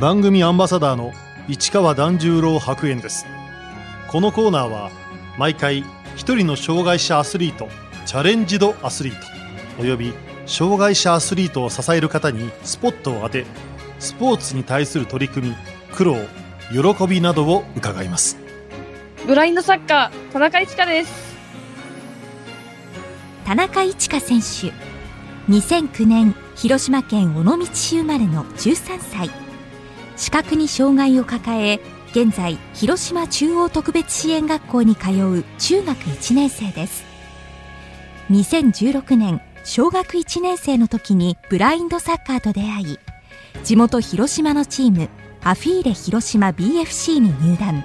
番組アンバサダーの市川團十郎白猿です。このコーナーは毎回一人の障害者アスリートチャレンジドアスリートおよび障害者アスリートを支える方にスポットを当てスポーツに対する取り組み苦労喜びなどを伺います。ブラインドサッカー田中一華です。田中一華選手2009年広島県尾道市生まれの13歳視覚に障害を抱え現在広島中央特別支援学校に通う中学1年生です。2016年小学1年生の時にブラインドサッカーと出会い地元広島のチームアフィーレ広島 BFC に入団。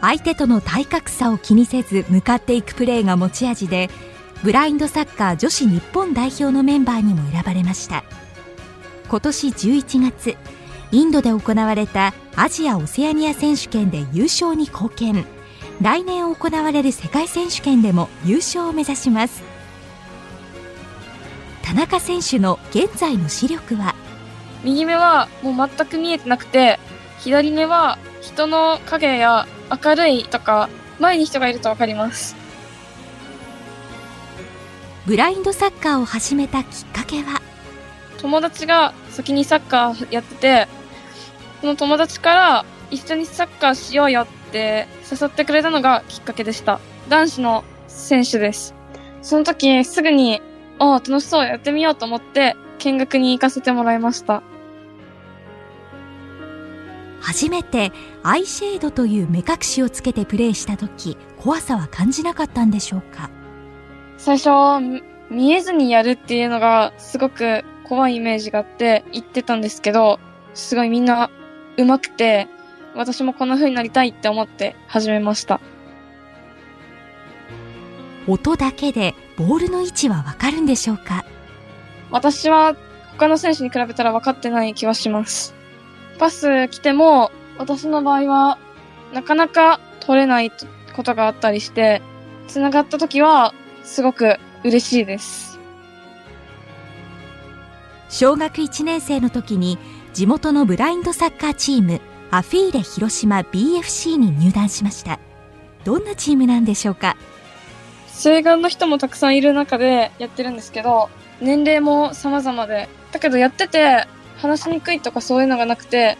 相手との体格差を気にせず向かっていくプレーが持ち味でブラインドサッカー女子日本代表のメンバーにも選ばれました。今年11月インドで行われたアジア・オセアニア選手権で優勝に貢献。来年行われる世界選手権でも優勝を目指します。田中選手の現在の視力は？右目はもう全く見えてなくて左目は人の影や明るいとか前に人がいると分かります。ブラインドサッカーを始めたきっかけは？友達が先にサッカーやっててその友達から一緒にサッカーしようよって誘ってくれたのがきっかけでした。男子の選手です。その時すぐにああ楽しそうやってみようと思って見学に行かせてもらいました。初めてアイシェードという目隠しをつけてプレーした時怖さは感じなかったんでしょうか？最初見えずにやるっていうのがすごく怖いイメージがあって言ってたんですけどすごいみんな上手くて私もこんな風になりたいって思って始めました。音だけでボールの位置はわかるんでしょうか？私は他の選手に比べたら分かってない気はします。パス来ても私の場合はなかなか取れないことがあったりして繋がった時はすごく嬉しいです。小学1年生の時に地元のブラインドサッカーチームアフィーレ広島 BFC に入団しました。どんなチームなんでしょうか？請願の人もたくさんいる中でやってるんですけど年齢も様々でだけどやってて話しにくいとかそういうのがなくて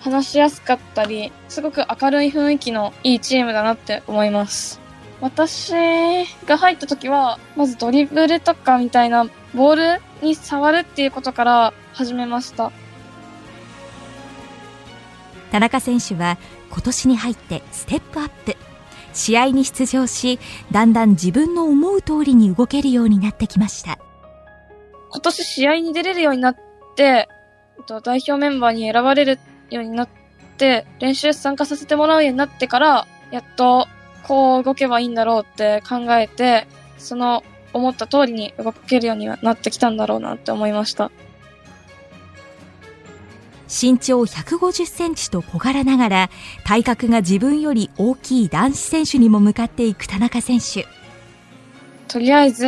話しやすかったりすごく明るい雰囲気のいいチームだなって思います。私が入った時はまずドリブルとかみたいなボールに触るっていうことから始めました。田中選手は今年に入ってステップアップ。試合に出場しだんだん自分の思う通りに動けるようになってきました。今年試合に出れるようになって代表メンバーに選ばれるようになって練習参加させてもらうようになってからやっとこう動けばいいんだろうって考えてその思った通りに動けるようになってきたんだろうなって思いました。身長150センチと小柄ながら体格が自分より大きい男子選手にも向かっていく田中選手。とりあえず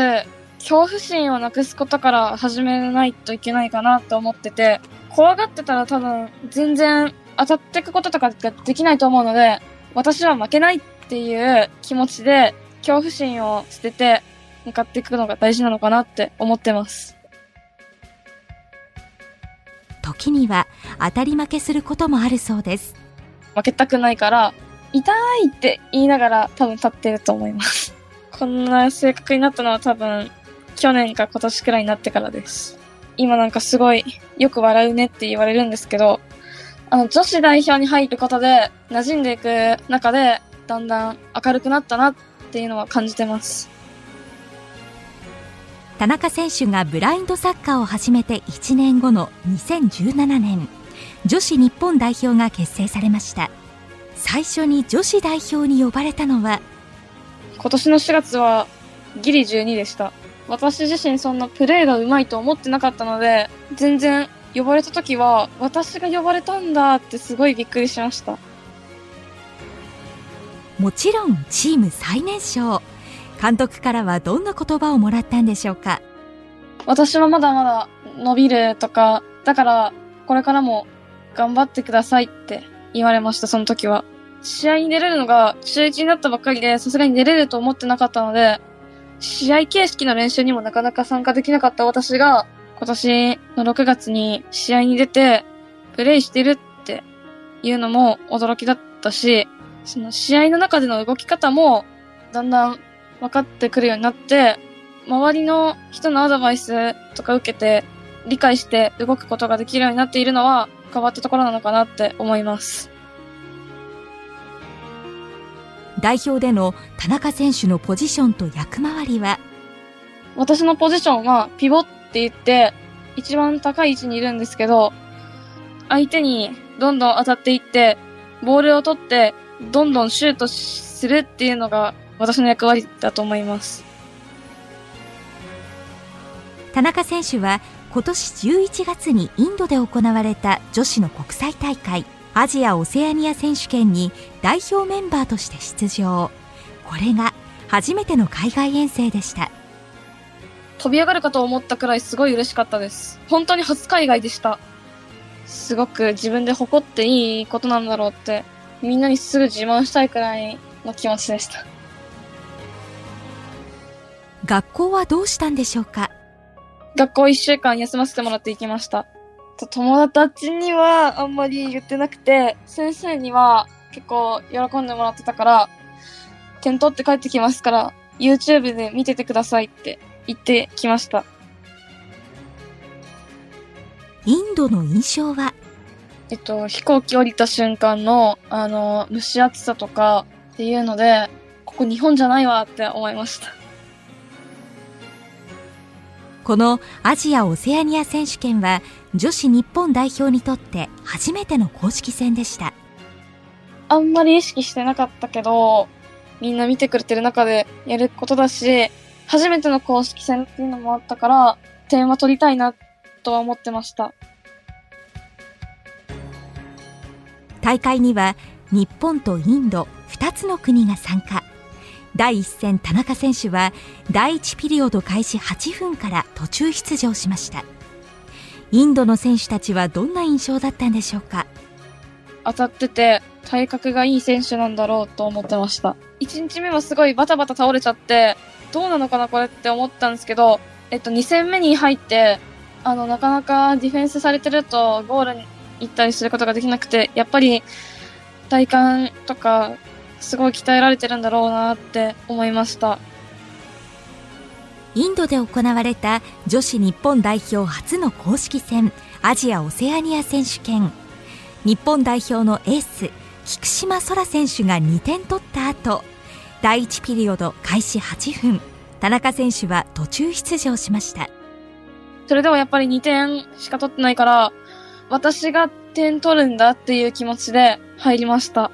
恐怖心をなくすことから始めないといけないかなと思ってて怖がってたら多分全然当たっていくこととかができないと思うので私は負けないっていう気持ちで恐怖心を捨てて向かっていくのが大事なのかなって思ってます。時には当たり負けすることもあるそうです。負けたくないから痛いって言いながら多分立ってると思います。こんな性格になったのは多分去年か今年くらいになってからです。今なんかすごいよく笑うねって言われるんですけどあの女子代表に入ることで馴染んでいく中でだんだん明るくなったなっていうのは感じてます。田中選手がブラインドサッカーを始めて1年後の2017年女子日本代表が結成されました。最初に女子代表に呼ばれたのは今年の4月はギリ12でした。私自身そんなプレーが上手いと思ってなかったので全然呼ばれた時は私が呼ばれたんだってすごいびっくりしました。もちろんチーム最年少監督からはどんな言葉をもらったんでしょうか？私はまだまだ伸びるとか、だからこれからも頑張ってくださいって言われました、その時は。試合に出れるのが中1になったばっかりで、さすがに出れると思ってなかったので、試合形式の練習にもなかなか参加できなかった私が、今年の6月に試合に出て、プレイしてるっていうのも驚きだったし、その試合の中での動き方も、だんだん分かってくるようになって、周りの人のアドバイスとか受けて、理解して動くことができるようになっているのは変わったところなのかなって思います。代表での田中選手のポジションと役回りは？私のポジションはピボって言って一番高い位置にいるんですけど、相手にどんどん当たっていって、ボールを取ってどんどんシュートするっていうのが私の役割だと思います。田中選手は今年11月にインドで行われた女子の国際大会アジア・オセアニア選手権に代表メンバーとして出場。これが初めての海外遠征でした。飛び上がるかと思ったくらいすごい嬉しかったです。本当に初海外でした。すごく自分で誇っていいことなんだろうってみんなにすぐ自慢したいくらいの気持ちでした学校はどうしたんでしょうか？学校一週間休ませてもらって行きました。友達にはあんまり言ってなくて、先生には結構喜んでもらってたから、点取って帰ってきますから、YouTube で見ててくださいって言ってきました。インドの印象は？えっと、飛行機降りた瞬間の、あの、蒸し暑さとかっていうので、ここ日本じゃないわって思いました。このアジア・オセアニア選手権は女子日本代表にとって初めての公式戦でした。あんまり意識してなかったけどみんな見てくれてる中でやることだし初めての公式戦っていうのもあったから点は取りたいなとは思ってました。大会には日本とインド2つの国が参加第1戦田中選手は第1ピリオド開始8分から途中出場しました。インドの選手たちはどんな印象だったんでしょうか？当たってて体格がいい選手なんだろうと思ってました。1日目はすごいバタバタ倒れちゃってどうなのかなこれって思ったんですけどえっと2戦目に入ってあのなかなかディフェンスされてるとゴールに行ったりすることができなくてやっぱり体幹とかすごい鍛えられてるんだろうなって思いました。インドで行われた女子日本代表初の公式戦アジア・オセアニア選手権。日本代表のエース菊島空選手が2点取った後第1ピリオド開始8分。田中選手は途中出場しました。それでもやっぱり2点しか取ってないから私が点取るんだっていう気持ちで入りました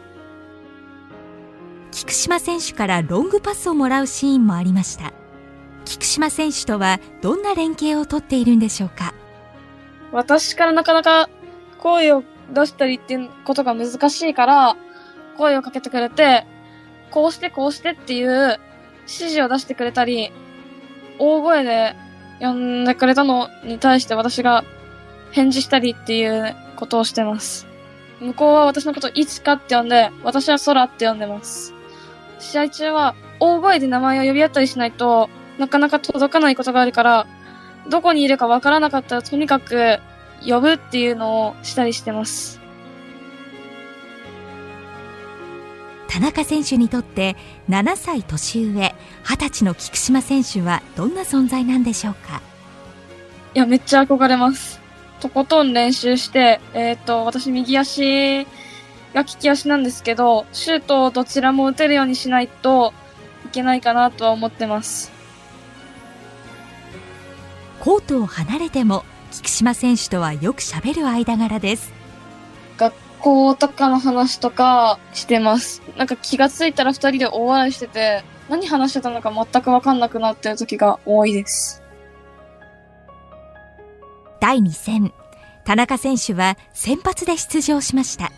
菊島選手からロングパスをもらうシーンもありました菊島選手とはどんな連携をとっているんでしょうか？私からなかなか声を出したりっていうことが難しいから声をかけてくれてこうしてこうしてっていう指示を出してくれたり大声で呼んでくれたのに対して私が返事したりっていうことをしてます。向こうは私のこといちかって呼んで、私は空って呼んでます。試合中は大声で名前を呼び合ったりしないとなかなか届かないことがあるから、どこにいるかわからなかったらとにかく呼ぶっていうのをしたりしてます。田中選手にとって7歳年上、20歳の菊島選手はどんな存在なんでしょうか？いや、めっちゃ憧れます。とことん練習して、えっ、ー、と、私右足が利き足なんですけど、シュートをどちらも打てるようにしないといけないかなとは思ってます。コートを離れても菊島選手とはよく喋る間柄です。学校とかの話とかしてます。なんか気がついたら二人で大笑いしてて、何話してたのか全くわかんなくなってる時が多いです。第2戦、田中選手は先発で出場しました。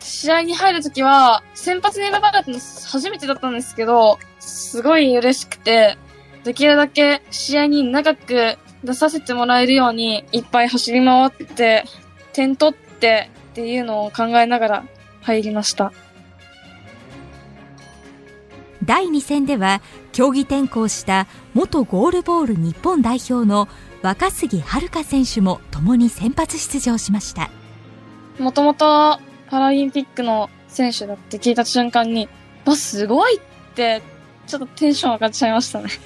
試合に入るときは、先発に選ばれたの初めてだったんですけど、すごい嬉しくて、できるだけ試合に長く出させてもらえるように、いっぱい走り回って、点取っってっていうのを考えながら入りました。第2戦では競技転向した元ゴールボール日本代表の若杉遥選手も共に先発出場しましたもともとパラリンピックの選手だって聞いた瞬間に、わ、すごいって、ちょっとテンション上がっちゃいましたね。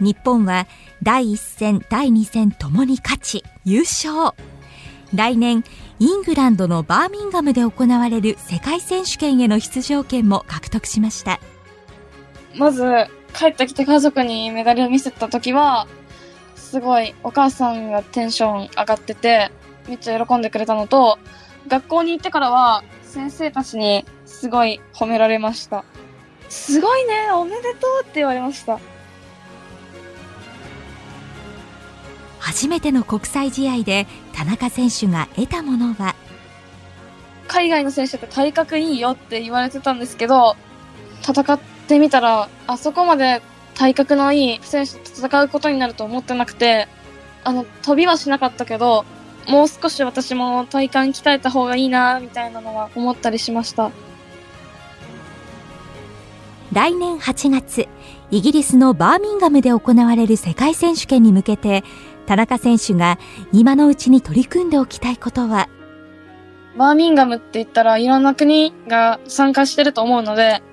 日本は第1戦第2戦ともに勝ち優勝来年イングランドのバーミンガムで行われる世界選手権への出場権も獲得しましたまず、帰ってきて家族にメダルを見せた時は、すごいお母さんがテンション上がってて、めっちゃ喜んでくれたのと、学校に行ってからは先生たちにすごい褒められました。すごいねおめでとうって言われました。初めての国際試合で田中選手が得たものは？海外の選手って体格いいよって言われてたんですけど、戦ってみたら、あそこまで体格のいい選手と戦うことになると思ってなくて、あの、飛びはしなかったけど、もう少し私も体幹鍛えた方がいいな、みたいなのは思ったりしました。来年8月イギリスのバーミンガムで行われる世界選手権に向けて田中選手が今のうちに取り組んでおきたいことは？バーミンガムって言ったらいろんな国が参加してると思うので、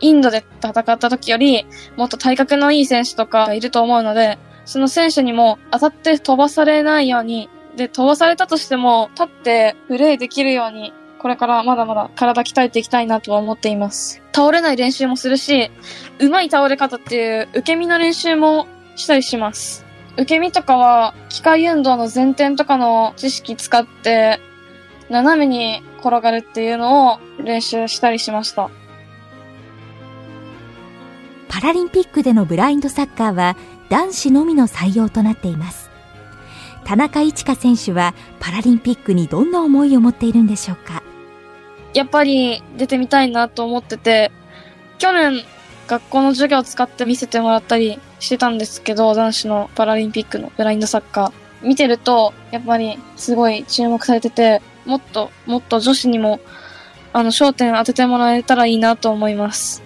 インドで戦った時よりもっと体格のいい選手とかがいると思うので、その選手にも当たって飛ばされないように、で、飛ばされたとしても立ってプレーできるように、これからまだまだ体鍛えていきたいなとは思っています。倒れない練習もするし、上手い倒れ方っていう受け身の練習もしたりします。受け身とかは機械運動の前転とかの知識使って斜めに転がるっていうのを練習したりしました。パラリンピックでのブラインドサッカーは男子のみの採用となっています田中一華選手はパラリンピックにどんな思いを持っているんでしょうか？やっぱり出てみたいなと思ってて、去年学校の授業を使って見せてもらったりしてたんですけど、男子のパラリンピックのブラインドサッカー。見てると、やっぱりすごい注目されてて、もっともっと女子にも、あの、焦点当ててもらえたらいいなと思います。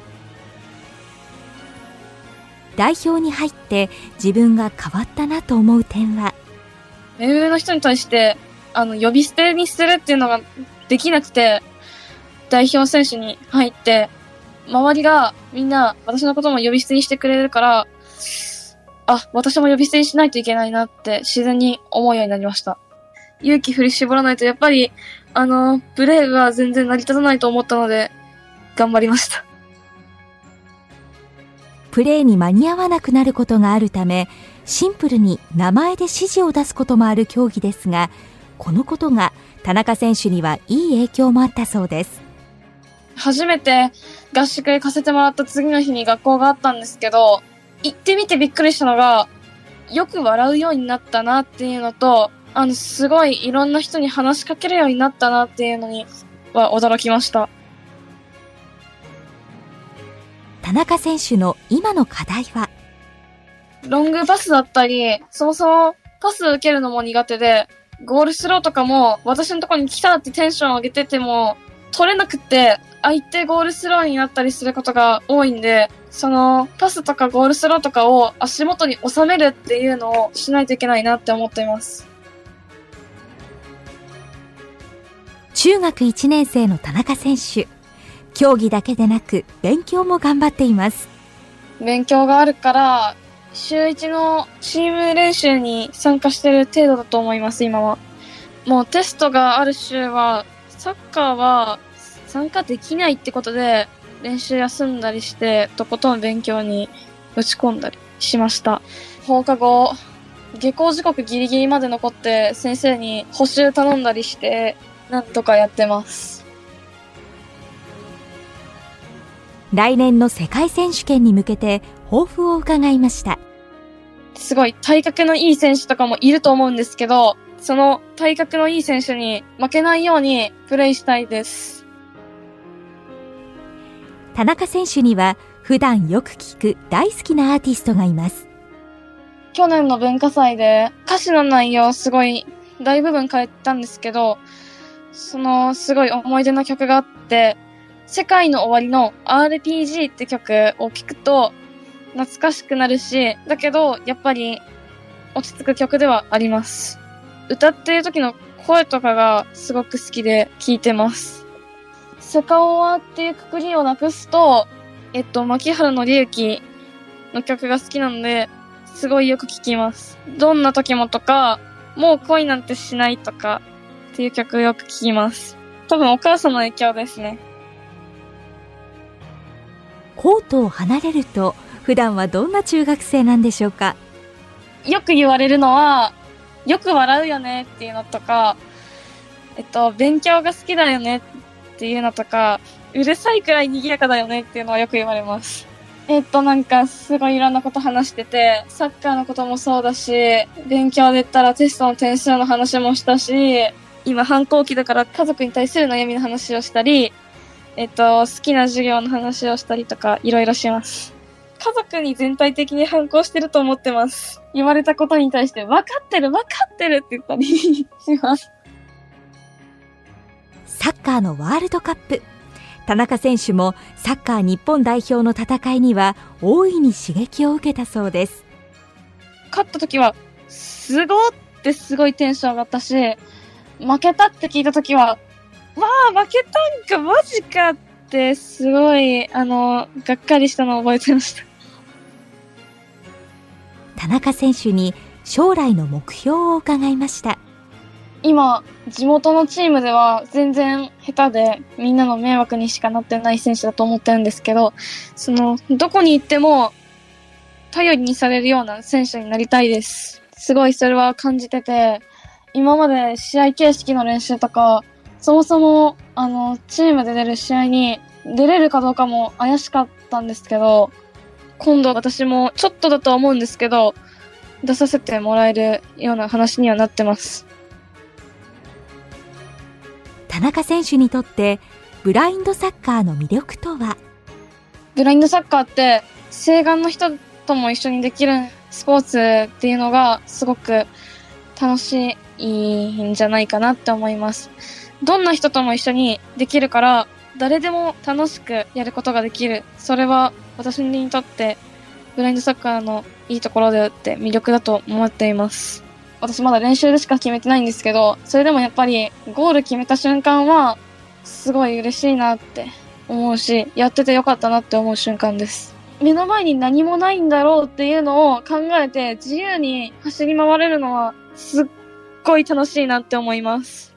代表に入って自分が変わったなと思う点は？目上の人に対して、あの、呼び捨てにするっていうのができなくて、代表選手に入って、周りがみんな私のことも呼び捨てにしてくれるから、あ、私も呼び捨てにしないといけないなって自然に思うようになりました。勇気振り絞らないとやっぱり、あの、プレーが全然成り立たないと思ったので、頑張りました。プレーに間に合わなくなることがあるためシンプルに名前で指示を出すこともある競技ですがこのことが田中選手にはいい影響もあったそうです初めて合宿行かせてもらった次の日に学校があったんですけど、行ってみてびっくりしたのが、よく笑うようになったなっていうのと、あの、すごいいろんな人に話しかけるようになったなっていうのには驚きました。田中選手の今の課題はロングパスだったり、そもそもパス受けるのも苦手で、ゴールスローとかも私のところに来たってテンション上げてても、取れなくて、相手ゴールスローになったりすることが多いんで、その、パスとかゴールスローとかを足元に収めるっていうのをしないといけないなって思っています。中学1年生の田中選手競技だけでなく勉強も頑張っています勉強があるから、週一のチーム練習に参加してる程度だと思います、今は。もうテストがある週は、サッカーは参加できないってことで、練習休んだりして、とことん勉強に打ち込んだりしました。放課後、下校時刻ギリギリまで残って、先生に補習頼んだりして、なんとかやってます。来年の世界選手権に向けて抱負を伺いましたすごい体格のいい選手とかもいると思うんですけど、その体格のいい選手に負けないようにプレイしたいです。田中選手には普段よく聞く大好きなアーティストがいます去年の文化祭で歌詞の内容すごい大部分変えたんですけど、そのすごい思い出の曲があって、世界の終わりの RPG って曲を聴くと懐かしくなるし、だけどやっぱり落ち着く曲ではあります。歌っている時の声とかがすごく好きで聴いてます。セカオワっていうくくりをなくすと、えっと、牧原のりゆきの曲が好きなので、すごいよく聴きます。どんな時もとか、もう恋なんてしないとかっていう曲よく聴きます。多分お母さんの影響ですね。コートを離れると普段はどんな中学生なんでしょうか？よく言われるのは、よく笑うよねっていうのとか、えっと、勉強が好きだよねっていうのとか、うるさいくらい賑やかだよねっていうのはよく言われます。えっと、なんか、すごいいろんなこと話してて、サッカーのこともそうだし、勉強で言ったらテストの点数の話もしたし、今反抗期だから家族に対する悩みの話をしたり、えっと、好きな授業の話をしたりとか、いろいろします。家族に全体的に反抗してると思ってます。言われたことに対して、分かってる、分かってるって言ったりします。サッカーのワールドカップ田中選手もサッカー日本代表の戦いには大いに刺激を受けたそうです勝った時は、すごーってすごいテンション上がったし、負けたって聞いた時は、わあ、負けたんか、マジかって、すごい、あの、がっかりしたのを覚えてました。田中選手に将来の目標を伺いました今、地元のチームでは全然下手で、みんなの迷惑にしかなってない選手だと思ってるんですけど、その、どこに行っても、頼りにされるような選手になりたいです。すごいそれは感じてて、今まで試合形式の練習とか、そもそも、あの、チームで出る試合に出れるかどうかも怪しかったんですけど、今度私もちょっとだとは思うんですけど、出させてもらえるような話にはなってます。田中選手にとってブラインドサッカーの魅力とは？ブラインドサッカーって、請願の人とも一緒にできるスポーツっていうのがすごく楽しいんじゃないかなって思います。どんな人とも一緒にできるから、誰でも楽しくやることができる。それは私にとってブラインドサッカーのいいところであって魅力だと思っています。私まだ練習でしか決めてないんですけど、それでもやっぱりゴール決めた瞬間はすごい嬉しいなって思うし、やっててよかったなって思う瞬間です。目の前に何もないんだろうっていうのを考えて自由に走り回れるのはすっごい楽しいなって思います。